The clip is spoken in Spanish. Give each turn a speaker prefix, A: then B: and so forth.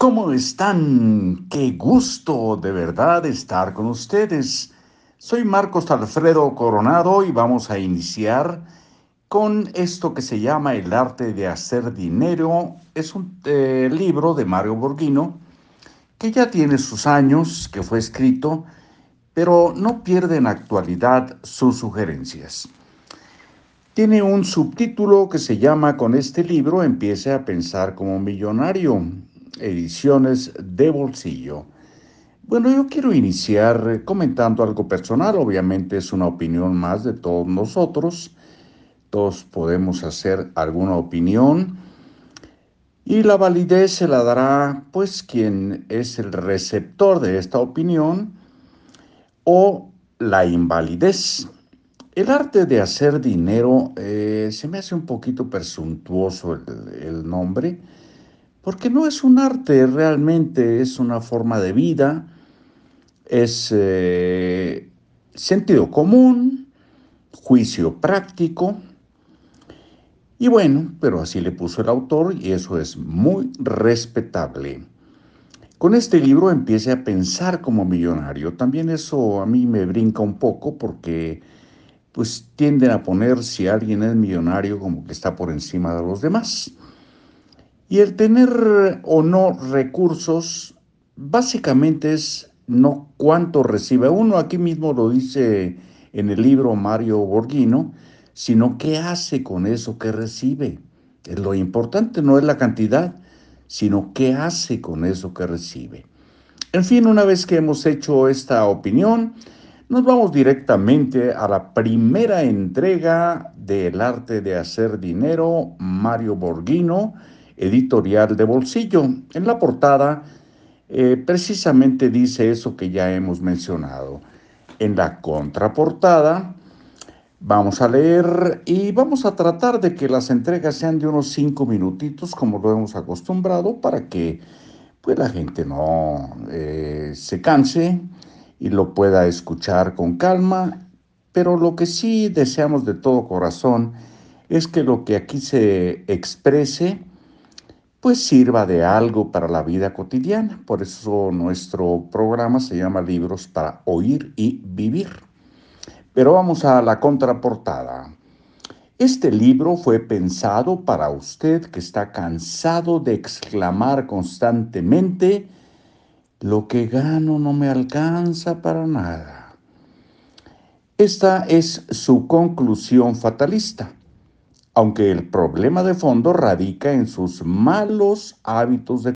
A: ¿Cómo están? Qué gusto de verdad estar con ustedes. Soy Marcos Alfredo Coronado y vamos a iniciar con esto que se llama El arte de hacer dinero. Es un eh, libro de Mario Borghino que ya tiene sus años, que fue escrito, pero no pierde en actualidad sus sugerencias. Tiene un subtítulo que se llama Con este libro empiece a pensar como millonario ediciones de bolsillo. Bueno, yo quiero iniciar comentando algo personal, obviamente es una opinión más de todos nosotros, todos podemos hacer alguna opinión y la validez se la dará pues quien es el receptor de esta opinión o la invalidez. El arte de hacer dinero eh, se me hace un poquito presuntuoso el nombre, porque no es un arte realmente, es una forma de vida, es eh, sentido común, juicio práctico, y bueno, pero así le puso el autor y eso es muy respetable. Con este libro empiece a pensar como millonario. También eso a mí me brinca un poco porque pues tienden a poner si alguien es millonario como que está por encima de los demás. Y el tener o no recursos básicamente es no cuánto recibe uno, aquí mismo lo dice en el libro Mario Borghino, sino qué hace con eso que recibe. Lo importante no es la cantidad, sino qué hace con eso que recibe. En fin, una vez que hemos hecho esta opinión, nos vamos directamente a la primera entrega del arte de hacer dinero, Mario Borghino, editorial de bolsillo. En la portada eh, precisamente dice eso que ya hemos mencionado. En la contraportada vamos a leer y vamos a tratar de que las entregas sean de unos cinco minutitos como lo hemos acostumbrado para que pues la gente no eh, se canse y lo pueda escuchar con calma, pero lo que sí deseamos de todo corazón es que lo que aquí se exprese pues sirva de algo para la vida cotidiana. Por eso nuestro programa se llama Libros para Oír y Vivir. Pero vamos a la contraportada. Este libro fue pensado para usted que está cansado de exclamar constantemente, lo que gano no me alcanza para nada. Esta es su conclusión fatalista aunque el problema de fondo radica en sus malos hábitos de